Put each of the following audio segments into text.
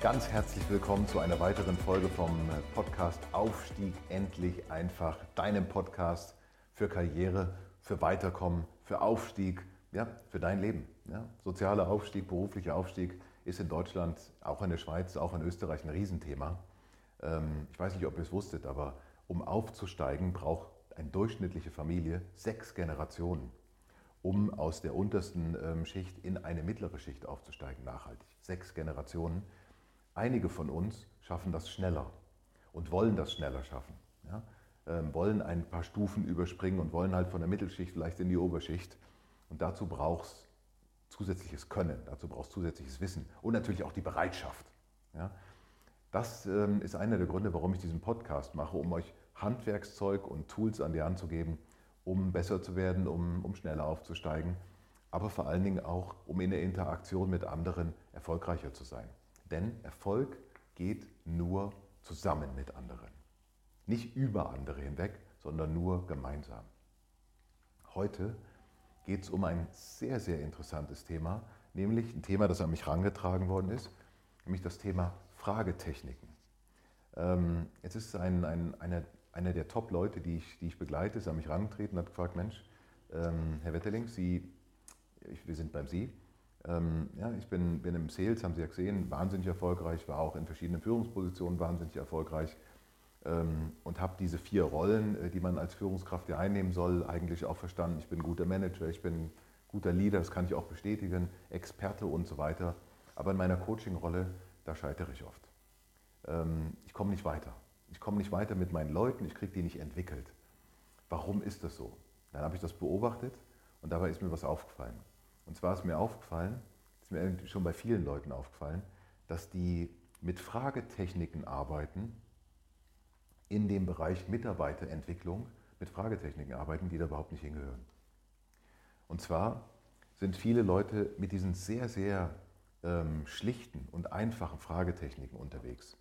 Ganz herzlich willkommen zu einer weiteren Folge vom Podcast Aufstieg endlich einfach. Deinem Podcast für Karriere, für Weiterkommen, für Aufstieg, ja, für dein Leben. Ja. Sozialer Aufstieg, beruflicher Aufstieg ist in Deutschland, auch in der Schweiz, auch in Österreich ein Riesenthema. Ähm, ich weiß nicht, ob ihr es wusstet, aber um aufzusteigen, braucht eine durchschnittliche Familie sechs Generationen, um aus der untersten ähm, Schicht in eine mittlere Schicht aufzusteigen, nachhaltig. Sechs Generationen. Einige von uns schaffen das schneller und wollen das schneller schaffen. Ja? Ähm, wollen ein paar Stufen überspringen und wollen halt von der Mittelschicht vielleicht in die Oberschicht. Und dazu braucht es zusätzliches Können, dazu braucht es zusätzliches Wissen und natürlich auch die Bereitschaft. Ja? Das ähm, ist einer der Gründe, warum ich diesen Podcast mache, um euch Handwerkszeug und Tools an die Hand zu geben, um besser zu werden, um, um schneller aufzusteigen, aber vor allen Dingen auch, um in der Interaktion mit anderen erfolgreicher zu sein. Denn Erfolg geht nur zusammen mit anderen. Nicht über andere hinweg, sondern nur gemeinsam. Heute geht es um ein sehr, sehr interessantes Thema, nämlich ein Thema, das an mich herangetragen worden ist, nämlich das Thema Fragetechniken. Ähm, jetzt ist ein, ein, einer, einer der Top-Leute, die ich, die ich begleite, ist an mich herangetreten und hat gefragt, Mensch, ähm, Herr Wetterling, Sie, ich, wir sind beim Sie, ähm, ja, ich bin, bin im Sales, haben Sie ja gesehen, wahnsinnig erfolgreich, war auch in verschiedenen Führungspositionen wahnsinnig erfolgreich ähm, und habe diese vier Rollen, äh, die man als Führungskraft ja einnehmen soll, eigentlich auch verstanden. Ich bin guter Manager, ich bin guter Leader, das kann ich auch bestätigen, Experte und so weiter. Aber in meiner Coaching-Rolle, da scheitere ich oft. Ähm, ich komme nicht weiter. Ich komme nicht weiter mit meinen Leuten, ich kriege die nicht entwickelt. Warum ist das so? Dann habe ich das beobachtet und dabei ist mir was aufgefallen. Und zwar ist mir aufgefallen, ist mir schon bei vielen Leuten aufgefallen, dass die mit Fragetechniken arbeiten, in dem Bereich Mitarbeiterentwicklung, mit Fragetechniken arbeiten, die da überhaupt nicht hingehören. Und zwar sind viele Leute mit diesen sehr, sehr ähm, schlichten und einfachen Fragetechniken unterwegs,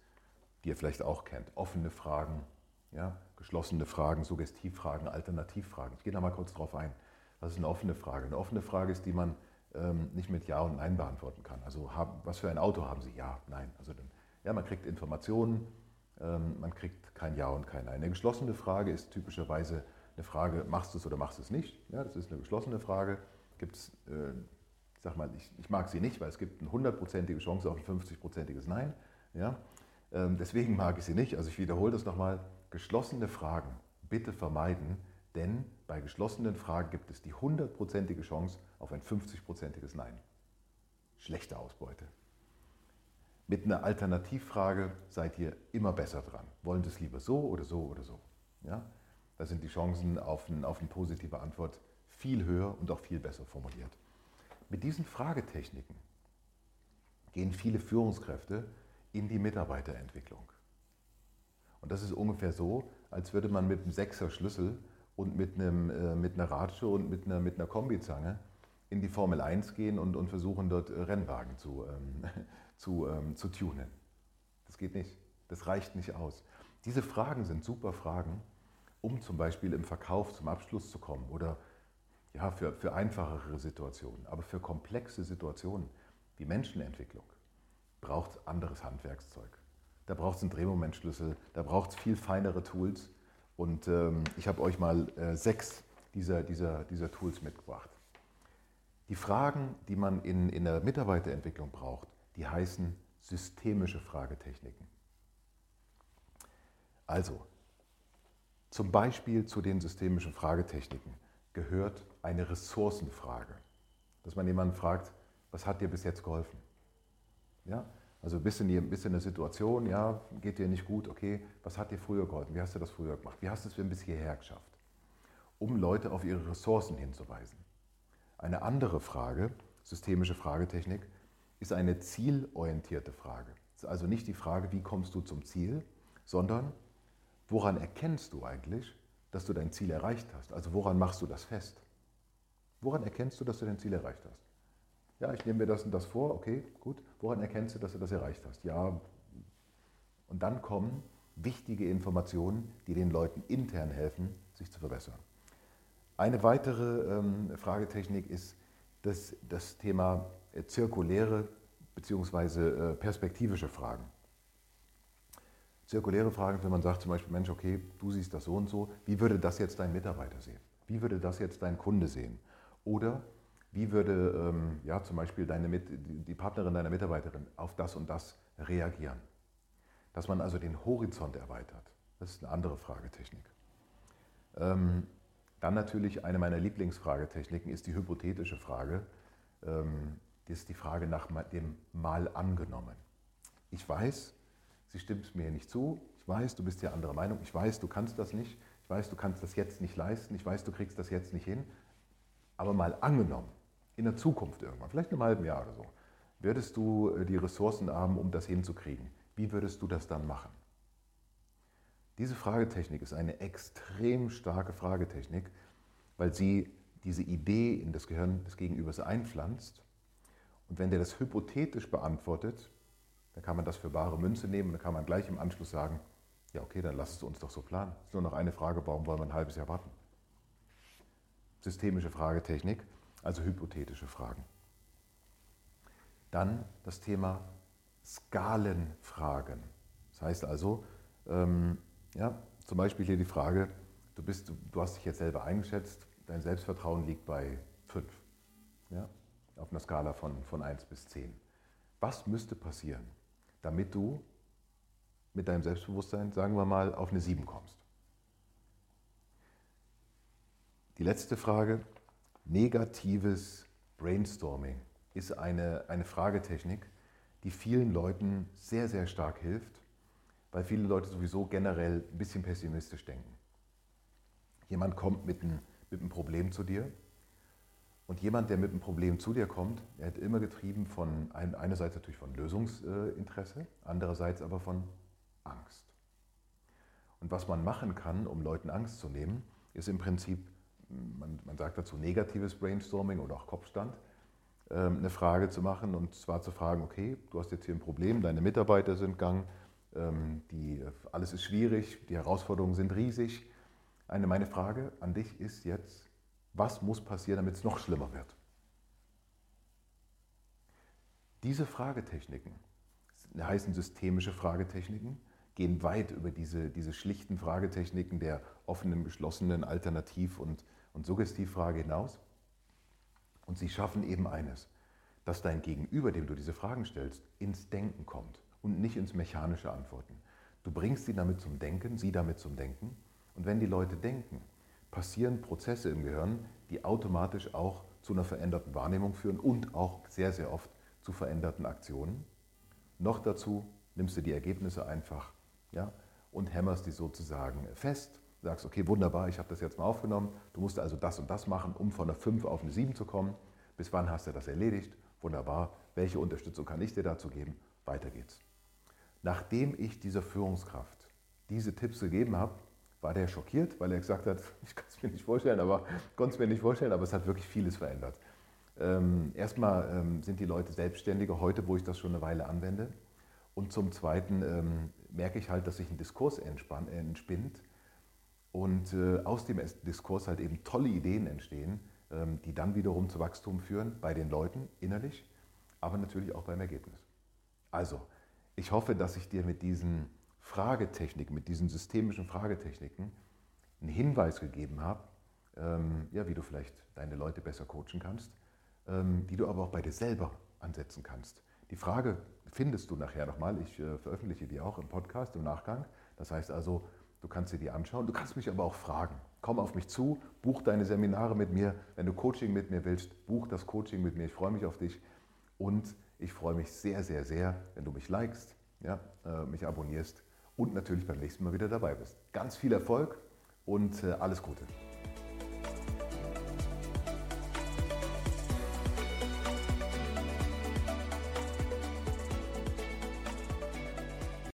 die ihr vielleicht auch kennt. Offene Fragen, ja, geschlossene Fragen, Suggestivfragen, Alternativfragen. Ich gehe da mal kurz drauf ein. Das ist eine offene Frage. Eine offene Frage ist, die man ähm, nicht mit Ja und Nein beantworten kann. Also haben, was für ein Auto haben Sie? Ja, nein. Also dann, ja, man kriegt Informationen, ähm, man kriegt kein Ja und kein Nein. Eine geschlossene Frage ist typischerweise eine Frage, machst du es oder machst du es nicht? Ja, das ist eine geschlossene Frage. Gibt es, äh, ich sag mal, ich, ich, mag sie nicht, weil es gibt eine hundertprozentige Chance auf ein 50-prozentiges Nein. Ja? Ähm, deswegen mag ich sie nicht. Also ich wiederhole das nochmal. Geschlossene Fragen bitte vermeiden, denn bei geschlossenen Fragen gibt es die hundertprozentige Chance auf ein 50-prozentiges Nein. Schlechte Ausbeute. Mit einer Alternativfrage seid ihr immer besser dran. Wollen es lieber so oder so oder so? Ja? Da sind die Chancen auf, ein, auf eine positive Antwort viel höher und auch viel besser formuliert. Mit diesen Fragetechniken gehen viele Führungskräfte in die Mitarbeiterentwicklung. Und das ist ungefähr so, als würde man mit einem Sechser Schlüssel und mit, einem, äh, mit einer Ratsche und mit einer, mit einer Kombizange in die Formel 1 gehen und, und versuchen dort äh, Rennwagen zu, ähm, zu, ähm, zu tunen. Das geht nicht. Das reicht nicht aus. Diese Fragen sind super Fragen, um zum Beispiel im Verkauf zum Abschluss zu kommen oder ja, für, für einfachere Situationen. Aber für komplexe Situationen wie Menschenentwicklung braucht es anderes Handwerkszeug. Da braucht es einen Drehmomentschlüssel, da braucht es viel feinere Tools und ähm, ich habe euch mal äh, sechs dieser, dieser, dieser Tools mitgebracht. Die Fragen, die man in, in der Mitarbeiterentwicklung braucht, die heißen systemische Fragetechniken. Also, zum Beispiel zu den systemischen Fragetechniken gehört eine Ressourcenfrage. Dass man jemanden fragt, was hat dir bis jetzt geholfen? Ja? Also bist du in einer Situation, ja, geht dir nicht gut, okay, was hat dir früher geholfen? Wie hast du das früher gemacht? Wie hast du es bis hierher geschafft? Um Leute auf ihre Ressourcen hinzuweisen. Eine andere Frage, systemische Fragetechnik, ist eine zielorientierte Frage. Es ist also nicht die Frage, wie kommst du zum Ziel, sondern woran erkennst du eigentlich, dass du dein Ziel erreicht hast? Also woran machst du das fest? Woran erkennst du, dass du dein Ziel erreicht hast? Ja, ich nehme mir das und das vor, okay, gut. Woran erkennst du, dass du das erreicht hast? Ja, und dann kommen wichtige Informationen, die den Leuten intern helfen, sich zu verbessern. Eine weitere ähm, Fragetechnik ist das, das Thema äh, zirkuläre bzw. Äh, perspektivische Fragen. Zirkuläre Fragen, wenn man sagt zum Beispiel, Mensch, okay, du siehst das so und so, wie würde das jetzt dein Mitarbeiter sehen? Wie würde das jetzt dein Kunde sehen? Oder wie würde ähm, ja, zum Beispiel deine Mit die Partnerin deiner Mitarbeiterin auf das und das reagieren? Dass man also den Horizont erweitert. Das ist eine andere Fragetechnik. Ähm, dann natürlich eine meiner Lieblingsfragetechniken ist die hypothetische Frage. Ähm, das ist die Frage nach dem Mal angenommen. Ich weiß, sie stimmt mir nicht zu. Ich weiß, du bist ja anderer Meinung. Ich weiß, du kannst das nicht. Ich weiß, du kannst das jetzt nicht leisten. Ich weiß, du kriegst das jetzt nicht hin. Aber mal angenommen, in der Zukunft irgendwann, vielleicht in einem halben Jahr oder so, würdest du äh, die Ressourcen haben, um das hinzukriegen. Wie würdest du das dann machen? Diese Fragetechnik ist eine extrem starke Fragetechnik, weil sie diese Idee in das Gehirn des Gegenübers einpflanzt. Und wenn der das hypothetisch beantwortet, dann kann man das für bare Münze nehmen und dann kann man gleich im Anschluss sagen, ja okay, dann lass es uns doch so planen. Es ist nur noch eine Frage, warum wollen wir ein halbes Jahr warten? Systemische Fragetechnik, also hypothetische Fragen. Dann das Thema Skalenfragen. Das heißt also, ähm, ja, zum Beispiel hier die Frage, du, bist, du hast dich jetzt selber eingeschätzt, dein Selbstvertrauen liegt bei 5, ja, auf einer Skala von, von 1 bis 10. Was müsste passieren, damit du mit deinem Selbstbewusstsein, sagen wir mal, auf eine 7 kommst? Die letzte Frage, negatives Brainstorming, ist eine, eine Fragetechnik, die vielen Leuten sehr, sehr stark hilft weil viele Leute sowieso generell ein bisschen pessimistisch denken. Jemand kommt mit einem, mit einem Problem zu dir und jemand, der mit einem Problem zu dir kommt, er hat immer getrieben von einerseits natürlich von Lösungsinteresse, andererseits aber von Angst. Und was man machen kann, um Leuten Angst zu nehmen, ist im Prinzip, man, man sagt dazu negatives Brainstorming oder auch Kopfstand, ähm, eine Frage zu machen und zwar zu fragen, okay, du hast jetzt hier ein Problem, deine Mitarbeiter sind gang, ähm, die, alles ist schwierig, die Herausforderungen sind riesig. Eine, meine Frage an dich ist jetzt, was muss passieren, damit es noch schlimmer wird? Diese Fragetechniken heißen systemische Fragetechniken, gehen weit über diese, diese schlichten Fragetechniken der offenen, geschlossenen Alternativ- und, und Suggestivfrage hinaus. Und sie schaffen eben eines, dass dein Gegenüber, dem du diese Fragen stellst, ins Denken kommt und nicht ins mechanische Antworten. Du bringst sie damit zum Denken, sie damit zum Denken. Und wenn die Leute denken, passieren Prozesse im Gehirn, die automatisch auch zu einer veränderten Wahrnehmung führen und auch sehr, sehr oft zu veränderten Aktionen. Noch dazu nimmst du die Ergebnisse einfach ja, und hämmerst die sozusagen fest. Sagst, okay, wunderbar, ich habe das jetzt mal aufgenommen. Du musst also das und das machen, um von einer 5 auf eine 7 zu kommen. Bis wann hast du das erledigt? Wunderbar. Welche Unterstützung kann ich dir dazu geben? Weiter geht's. Nachdem ich dieser Führungskraft diese Tipps gegeben habe, war der schockiert, weil er gesagt hat, ich kann es mir nicht vorstellen, aber konnte es mir nicht vorstellen, aber es hat wirklich vieles verändert. Ähm, erstmal ähm, sind die Leute selbstständiger heute, wo ich das schon eine Weile anwende. Und zum Zweiten ähm, merke ich halt, dass sich ein Diskurs entspann, entspinnt und äh, aus dem Diskurs halt eben tolle Ideen entstehen, ähm, die dann wiederum zu Wachstum führen bei den Leuten innerlich, aber natürlich auch beim Ergebnis. Also, ich hoffe, dass ich dir mit diesen Fragetechniken, mit diesen systemischen Fragetechniken einen Hinweis gegeben habe, ähm, ja, wie du vielleicht deine Leute besser coachen kannst, ähm, die du aber auch bei dir selber ansetzen kannst. Die Frage findest du nachher nochmal. Ich äh, veröffentliche die auch im Podcast im Nachgang. Das heißt also, du kannst dir die anschauen. Du kannst mich aber auch fragen. Komm auf mich zu, buch deine Seminare mit mir. Wenn du Coaching mit mir willst, buch das Coaching mit mir. Ich freue mich auf dich. Und ich freue mich sehr, sehr, sehr, wenn du mich likest, ja, äh, mich abonnierst und natürlich beim nächsten Mal wieder dabei bist. Ganz viel Erfolg und äh, alles Gute.